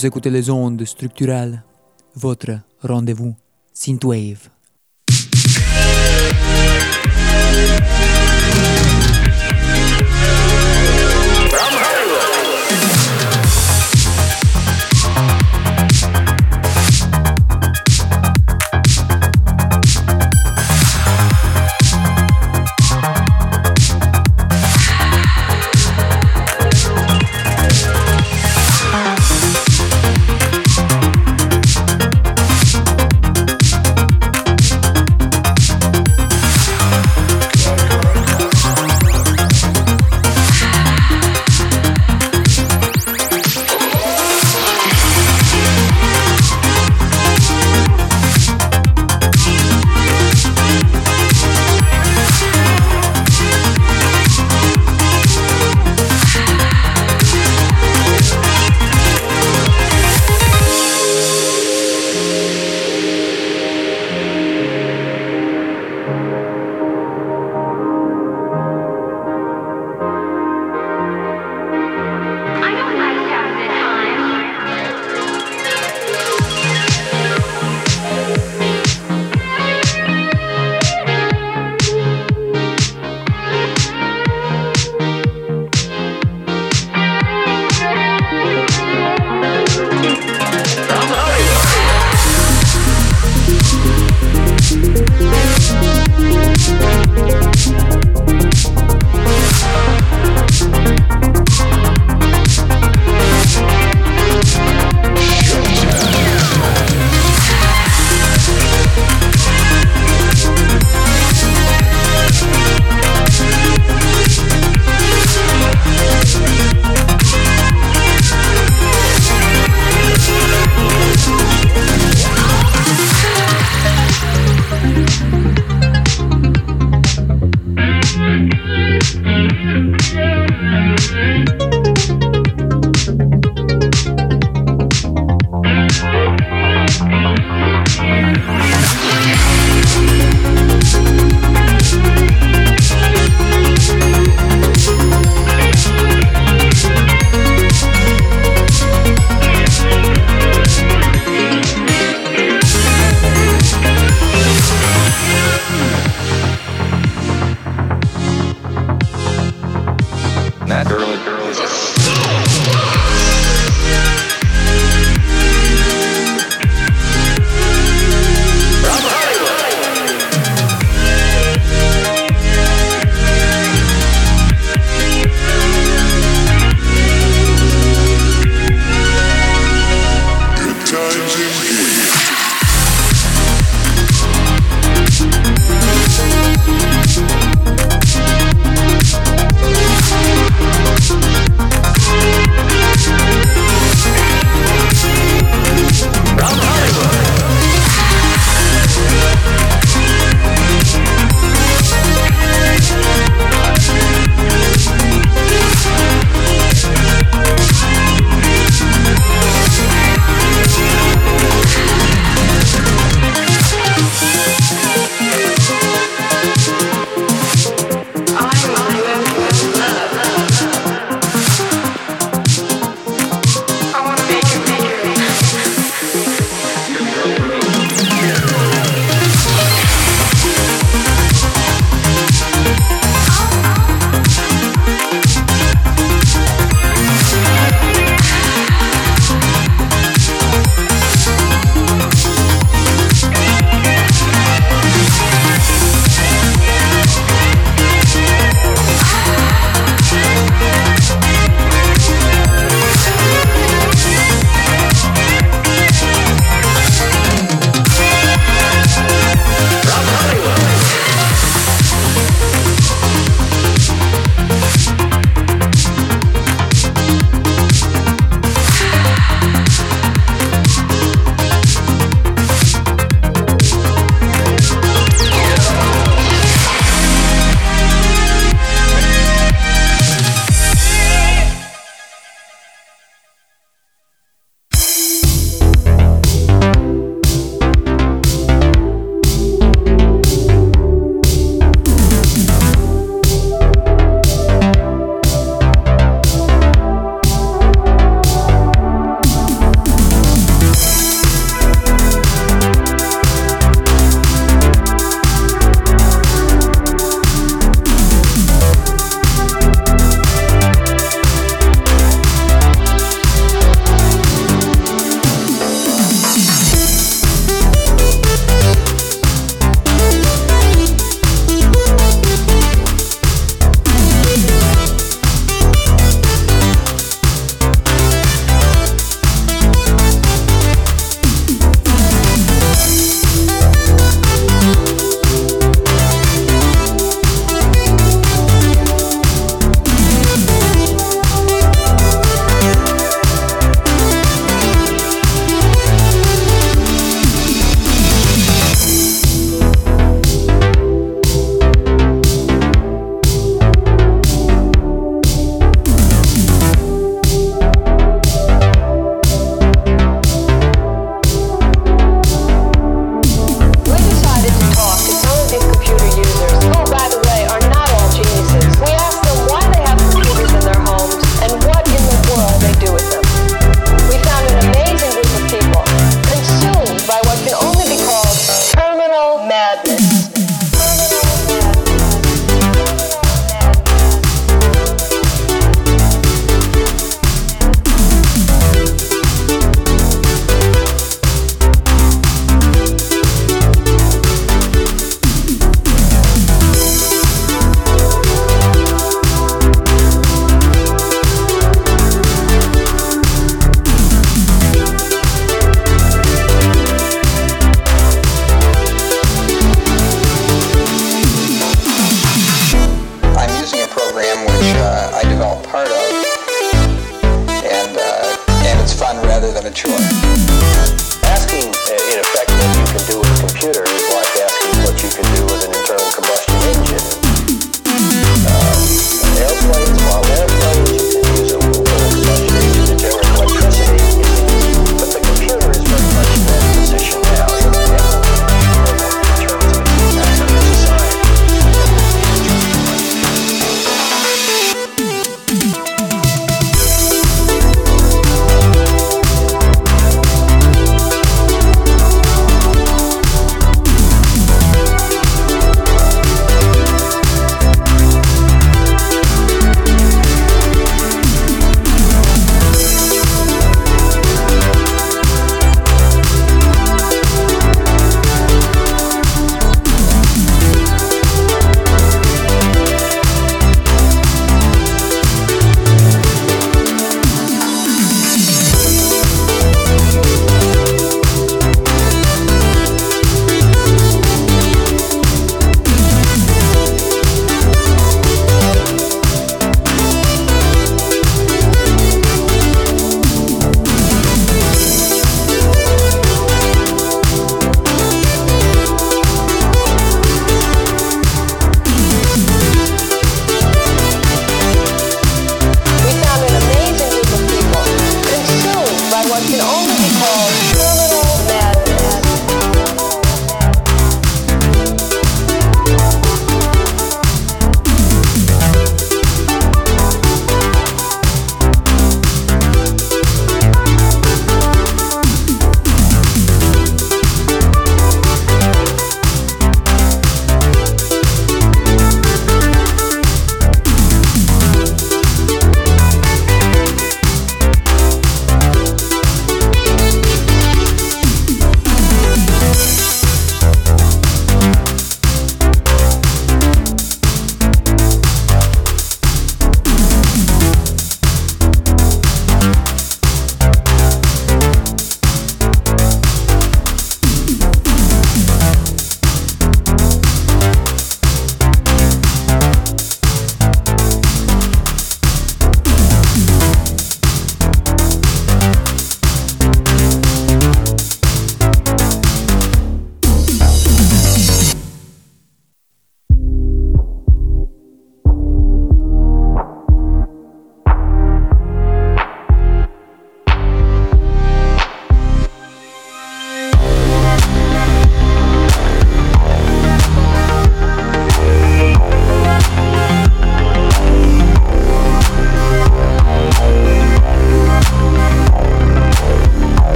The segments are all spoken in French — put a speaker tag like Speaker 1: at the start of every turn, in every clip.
Speaker 1: Vous écoutez les ondes structurales, votre rendez-vous Synthwave. Mm-hmm.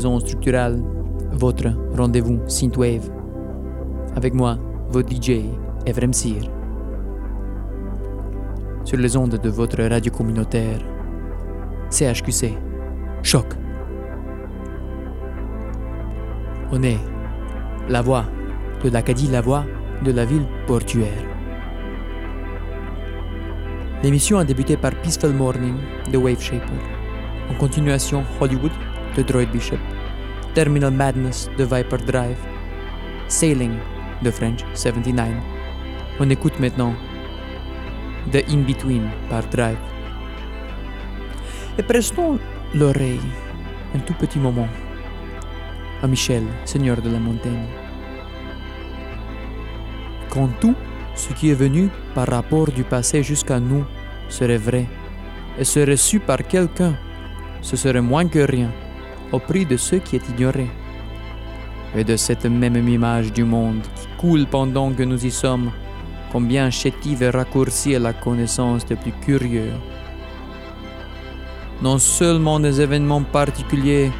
Speaker 1: Ondes structurales, votre rendez-vous Synthwave. Avec moi, votre DJ, Evrem Sir. Sur les ondes de votre radio communautaire, CHQC, Choc. On est la voix de l'Acadie, la voix de la ville portuaire. L'émission a débuté par Peaceful Morning de Wave Shaper. En continuation, Hollywood de Droid Bishop, Terminal Madness de Viper Drive, Sailing de French 79. On écoute maintenant The In Between par Drive. Et prestons l'oreille un tout petit moment à Michel, Seigneur de la montagne. Quand tout ce qui est venu par rapport du passé jusqu'à nous serait vrai et serait su par quelqu'un, ce serait moins que rien au prix de ce qui est ignoré. Et de cette même image du monde qui coule pendant que nous y sommes, combien chétive et raccourcie est la connaissance des plus curieux. Non seulement des événements particuliers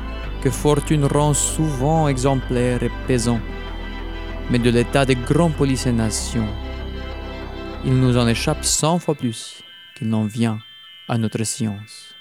Speaker 1: que fortune rend souvent exemplaires et pesants, mais de l'état des grands polices et nations. Il nous en échappe cent fois plus qu'il n'en vient à notre science.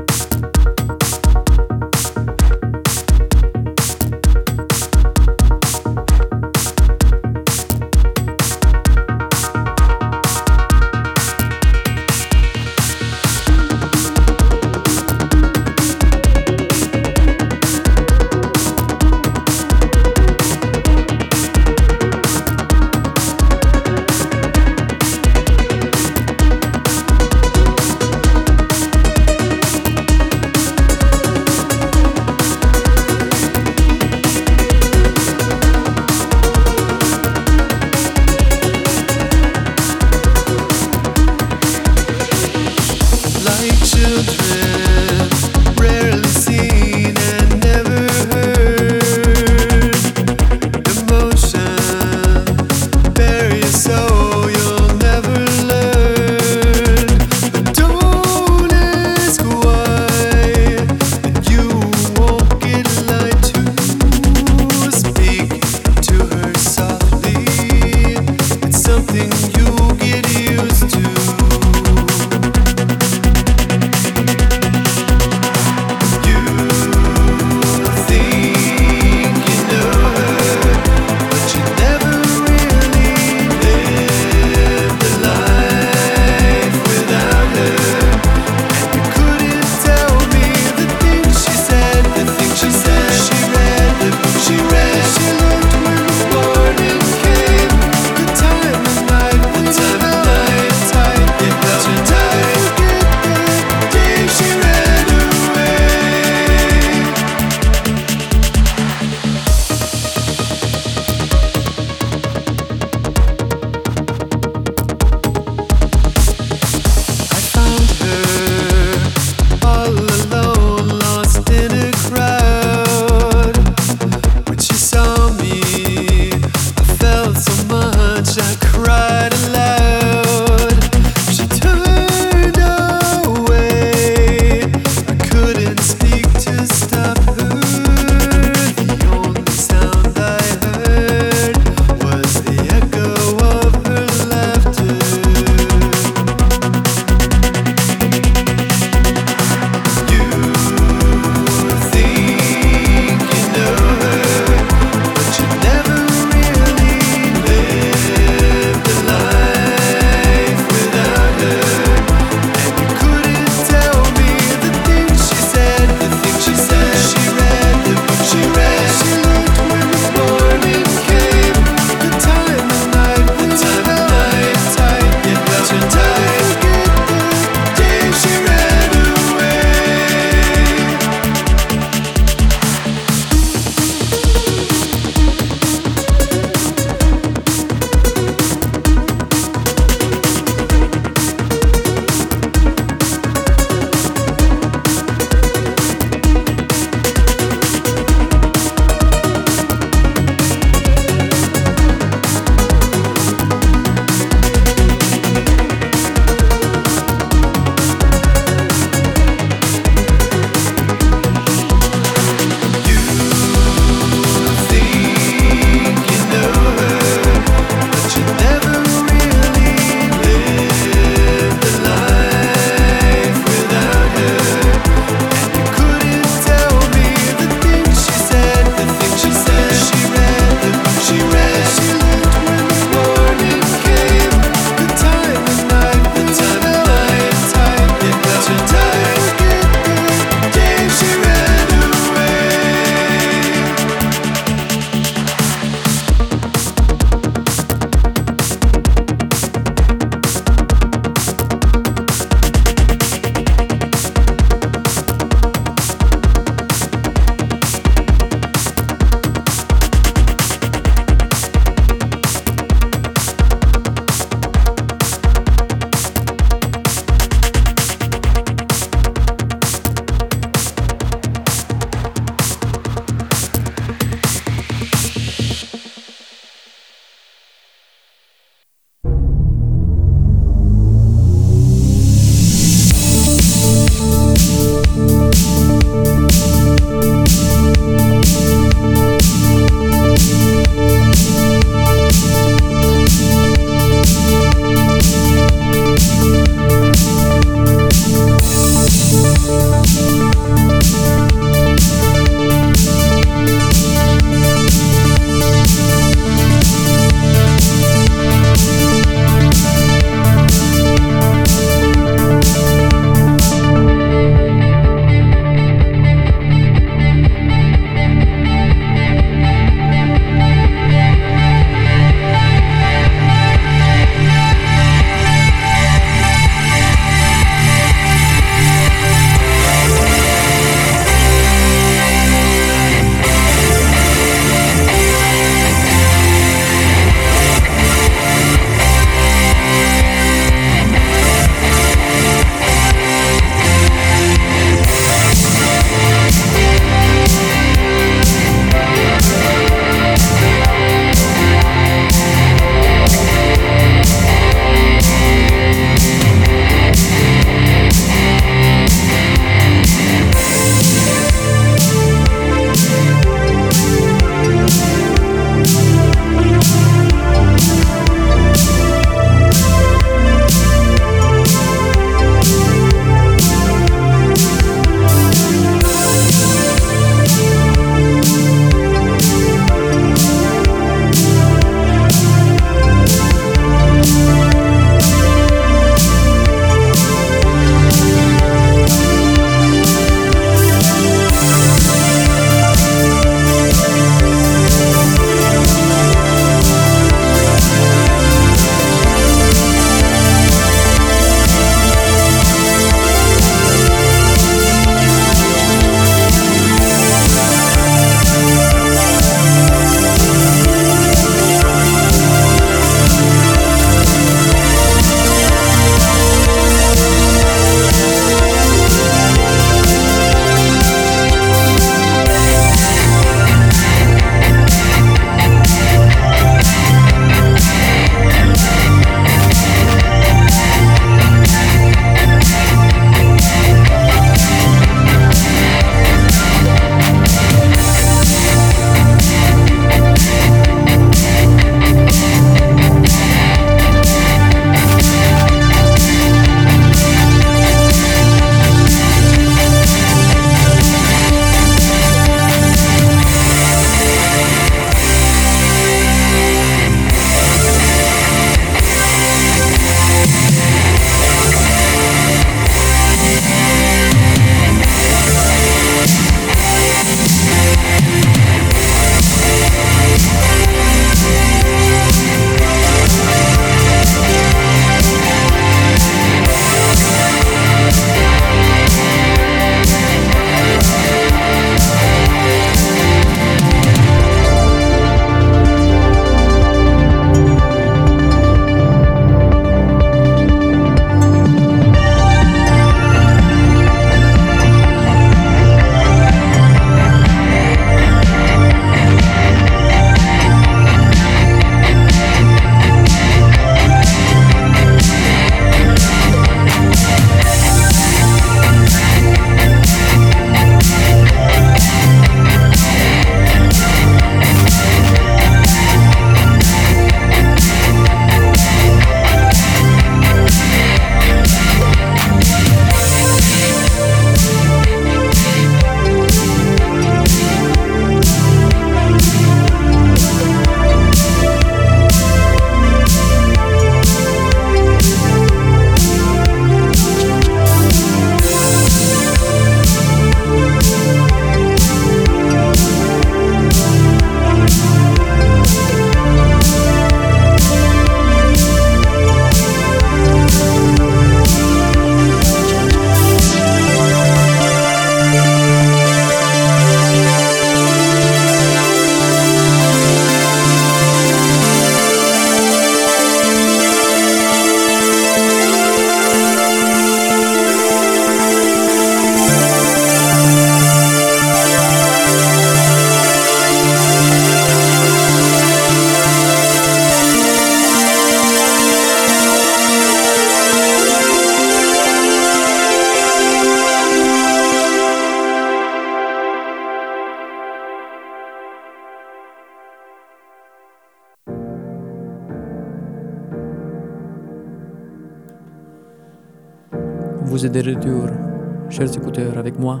Speaker 1: Chers écouteurs, avec moi,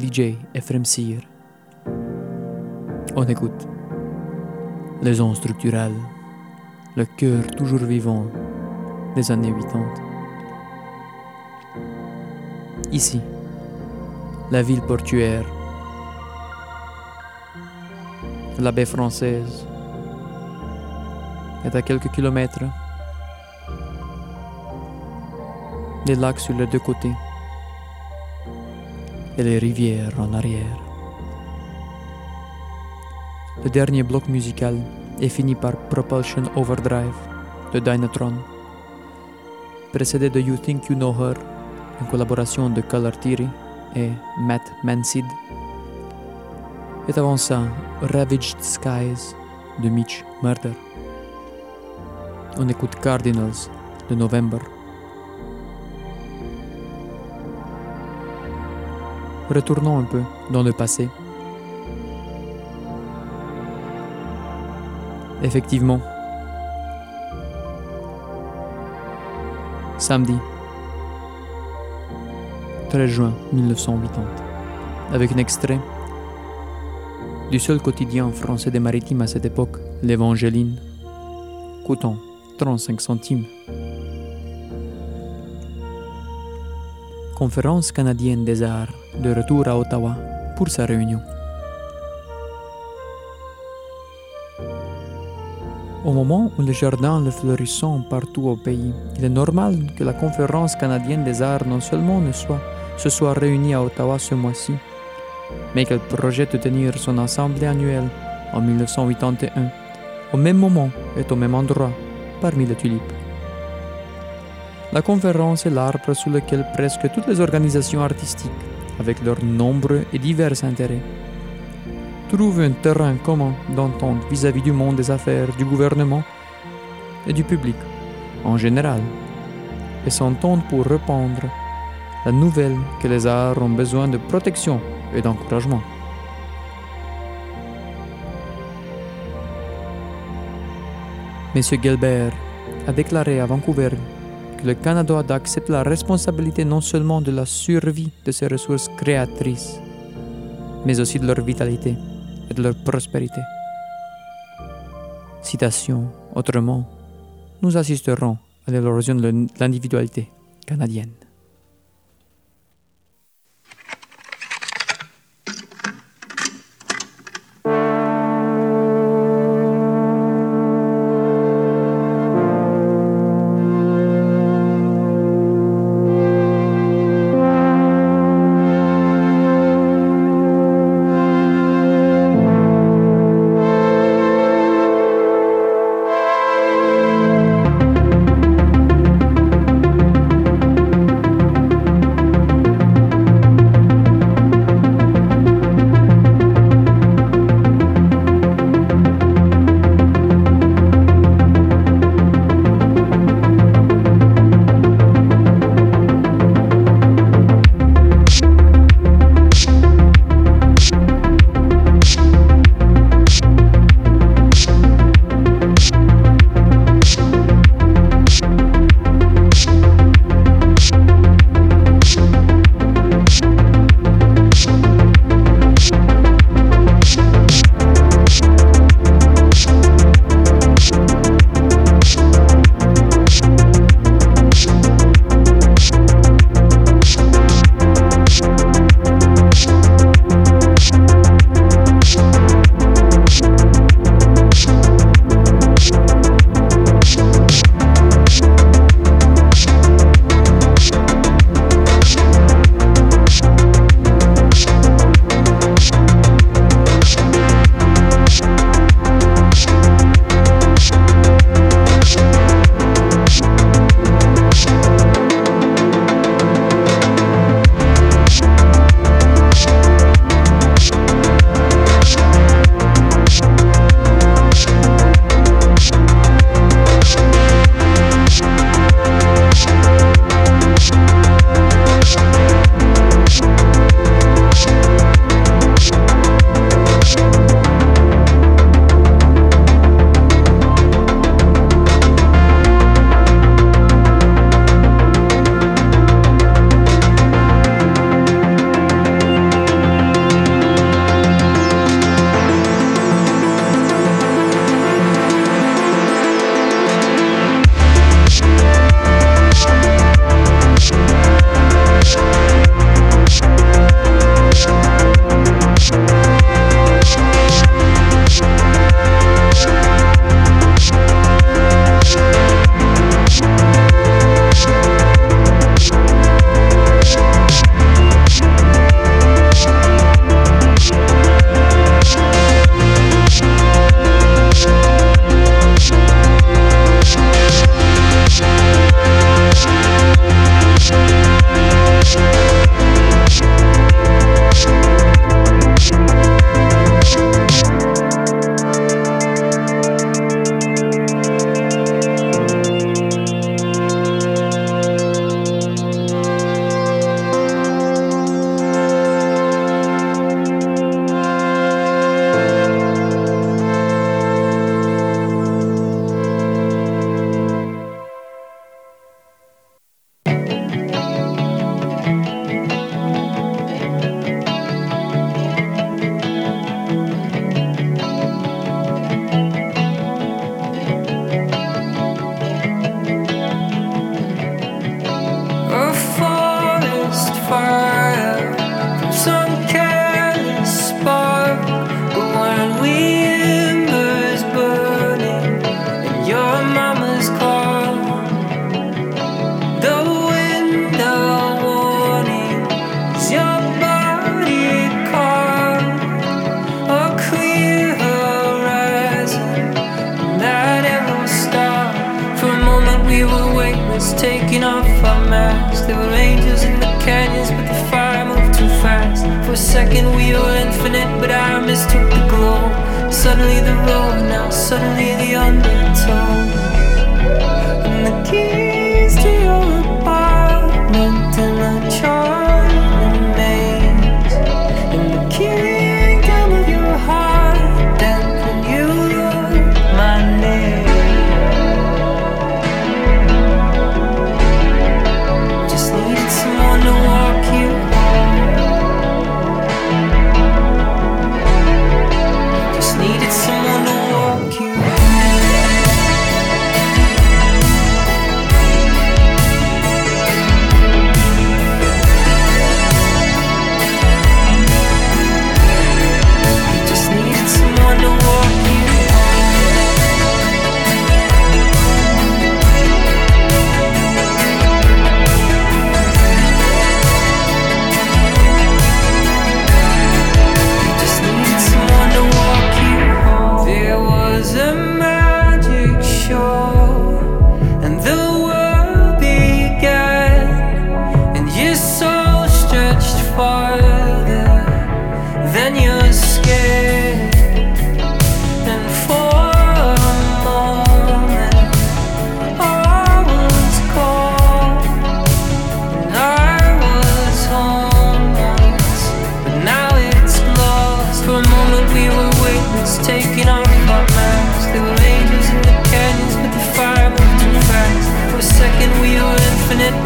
Speaker 1: DJ Ephraim Sir. On écoute les ondes structurales, le cœur toujours vivant des années 80. Ici, la ville portuaire, la baie française, est à quelques kilomètres des lacs sur les deux côtés et les rivières en arrière. Le dernier bloc musical est fini par Propulsion Overdrive de Dynatron, précédé de You Think You Know Her, une collaboration de Color Theory et Matt Mansid. Et avant ça, Ravaged Skies de Mitch Murder. On écoute Cardinals de November. Retournons un peu dans le passé. Effectivement. Samedi. 13 juin 1980. Avec un extrait du seul quotidien français des maritimes à cette époque, l'Évangéline, coûtant 35 centimes. Conférence canadienne des arts de retour à Ottawa pour sa réunion. Au moment où les jardins le fleurissant partout au pays, il est normal que la conférence canadienne des arts non seulement ne soit, se soit réunie à Ottawa ce mois-ci, mais qu'elle projette de tenir son assemblée annuelle en 1981, au même moment et au même endroit, parmi les tulipes. La conférence est l'arbre sous lequel presque toutes les organisations artistiques, avec leurs nombreux et divers intérêts, trouvent un terrain commun d'entente vis-à-vis du monde des affaires, du gouvernement et du public en général, et s'entendent pour répandre la nouvelle que les arts ont besoin de protection et d'encouragement. M. Gelbert a déclaré à Vancouver que le Canada accepte la responsabilité non seulement de la survie de ses ressources créatrices, mais aussi de leur vitalité et de leur prospérité. Citation, autrement, nous assisterons à l'érosion de l'individualité canadienne.
Speaker 2: Suddenly the road, now suddenly the undertone. And the key.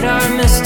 Speaker 2: what I
Speaker 1: missed.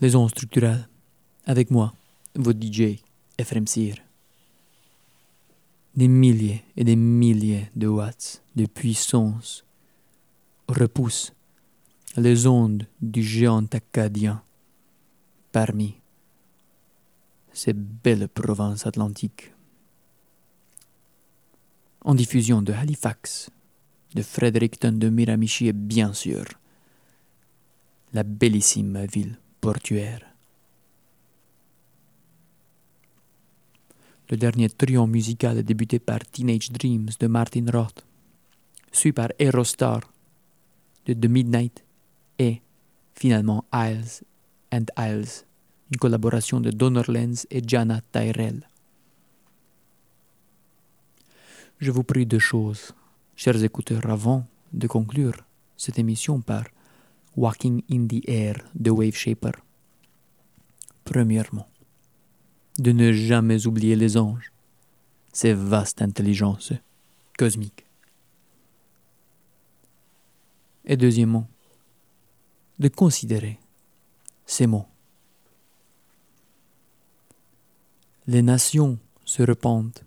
Speaker 1: Les ondes structurales avec moi, votre DJ Ephraim Sir. Des milliers et des milliers de watts de puissance repoussent les ondes du géant acadien parmi ces belles provinces atlantiques. En diffusion de Halifax, de Fredericton, de Miramichi et bien sûr la bellissime ville portuaire. Le dernier trio musical est débuté par Teenage Dreams de Martin Roth, suivi par Aerostar de The Midnight et finalement Isles and Isles, une collaboration de Donner Lenz et Jana Tyrell. Je vous prie deux choses, chers écouteurs, avant de conclure cette émission par Walking in the Air de Wave Shaper. Premièrement, de ne jamais oublier les anges, ces vastes intelligences cosmiques. Et deuxièmement, de considérer ces mots. Les nations se repentent,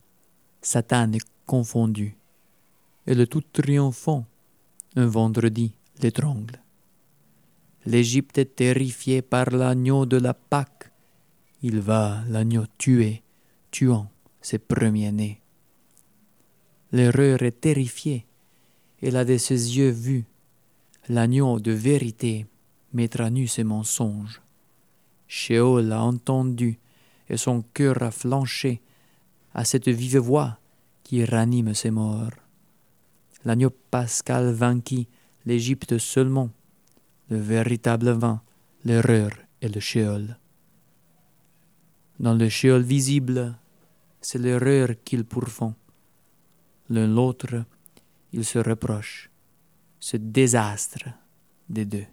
Speaker 1: Satan est confondu, et le tout triomphant, un vendredi, l'étrangle. L'Égypte est terrifiée par l'agneau de la Pâque. Il va l'agneau tuer, tuant ses premiers-nés. L'erreur est terrifiée. Elle a de ses yeux vu. L'agneau de vérité mettra nu ses mensonges. Sheol a entendu, et son cœur a flanché à cette vive voix qui ranime ses morts. L'agneau pascal vainquit l'Égypte seulement le véritable vin, l'erreur et le shéol. Dans le shéol visible, c'est l'erreur qu'ils pourfont. L'un l'autre, ils se reprochent ce désastre des deux.